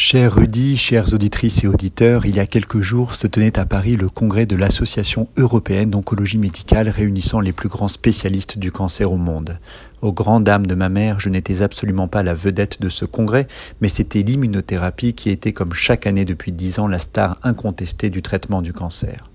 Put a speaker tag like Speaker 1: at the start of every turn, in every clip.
Speaker 1: Cher Rudy, chères auditrices et auditeurs, il y a quelques jours se tenait à Paris le congrès de l'Association européenne d'oncologie médicale réunissant les plus grands spécialistes du cancer au monde. Aux grandes dames de ma mère, je n'étais absolument pas la vedette de ce congrès, mais c'était l'immunothérapie qui était comme chaque année depuis dix ans la star incontestée du traitement du cancer.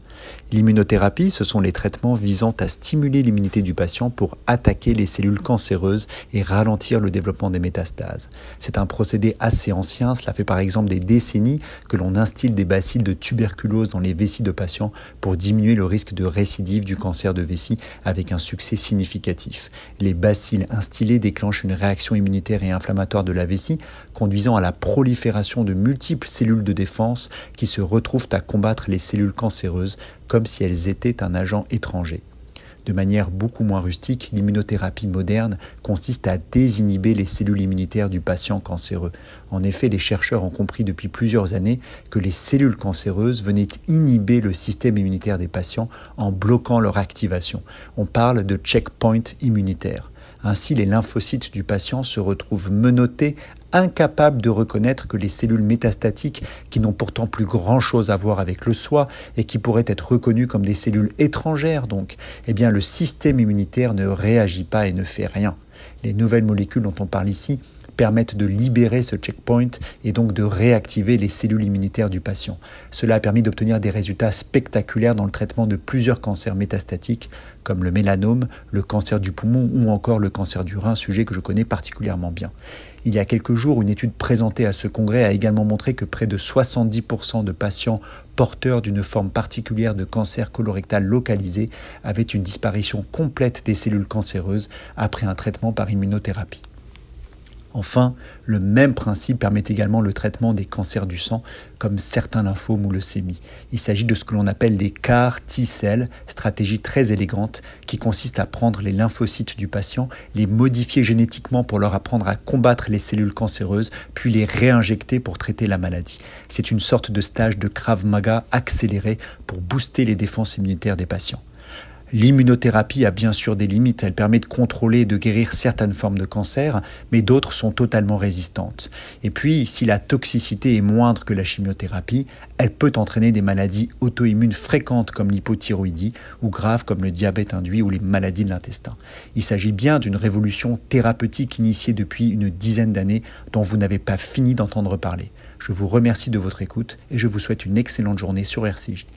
Speaker 1: L'immunothérapie, ce sont les traitements visant à stimuler l'immunité du patient pour attaquer les cellules cancéreuses et ralentir le développement des métastases. C'est un procédé assez ancien, cela fait par exemple des décennies que l'on instille des bacilles de tuberculose dans les vessies de patients pour diminuer le risque de récidive du cancer de vessie avec un succès significatif. Les bacilles instillées déclenchent une réaction immunitaire et inflammatoire de la vessie, conduisant à la prolifération de multiples cellules de défense qui se retrouvent à combattre les cellules cancéreuses comme si elles étaient un agent étranger. De manière beaucoup moins rustique, l'immunothérapie moderne consiste à désinhiber les cellules immunitaires du patient cancéreux. En effet, les chercheurs ont compris depuis plusieurs années que les cellules cancéreuses venaient inhiber le système immunitaire des patients en bloquant leur activation. On parle de checkpoint immunitaire. Ainsi, les lymphocytes du patient se retrouvent menottés, incapables de reconnaître que les cellules métastatiques, qui n'ont pourtant plus grand-chose à voir avec le soi et qui pourraient être reconnues comme des cellules étrangères donc, eh bien le système immunitaire ne réagit pas et ne fait rien. Les nouvelles molécules dont on parle ici permettent de libérer ce checkpoint et donc de réactiver les cellules immunitaires du patient. Cela a permis d'obtenir des résultats spectaculaires dans le traitement de plusieurs cancers métastatiques comme le mélanome, le cancer du poumon ou encore le cancer du rein, sujet que je connais particulièrement bien. Il y a quelques jours, une étude présentée à ce congrès a également montré que près de 70% de patients porteurs d'une forme particulière de cancer colorectal localisé avaient une disparition complète des cellules cancéreuses après un traitement par immunothérapie. Enfin, le même principe permet également le traitement des cancers du sang, comme certains lymphomes ou leucémies. Il s'agit de ce que l'on appelle les CAR T-cells, stratégie très élégante qui consiste à prendre les lymphocytes du patient, les modifier génétiquement pour leur apprendre à combattre les cellules cancéreuses, puis les réinjecter pour traiter la maladie. C'est une sorte de stage de Krav Maga accéléré pour booster les défenses immunitaires des patients. L'immunothérapie a bien sûr des limites, elle permet de contrôler et de guérir certaines formes de cancer, mais d'autres sont totalement résistantes. Et puis, si la toxicité est moindre que la chimiothérapie, elle peut entraîner des maladies auto-immunes fréquentes comme l'hypothyroïdie ou graves comme le diabète induit ou les maladies de l'intestin. Il s'agit bien d'une révolution thérapeutique initiée depuis une dizaine d'années dont vous n'avez pas fini d'entendre parler. Je vous remercie de votre écoute et je vous souhaite une excellente journée sur RCJ.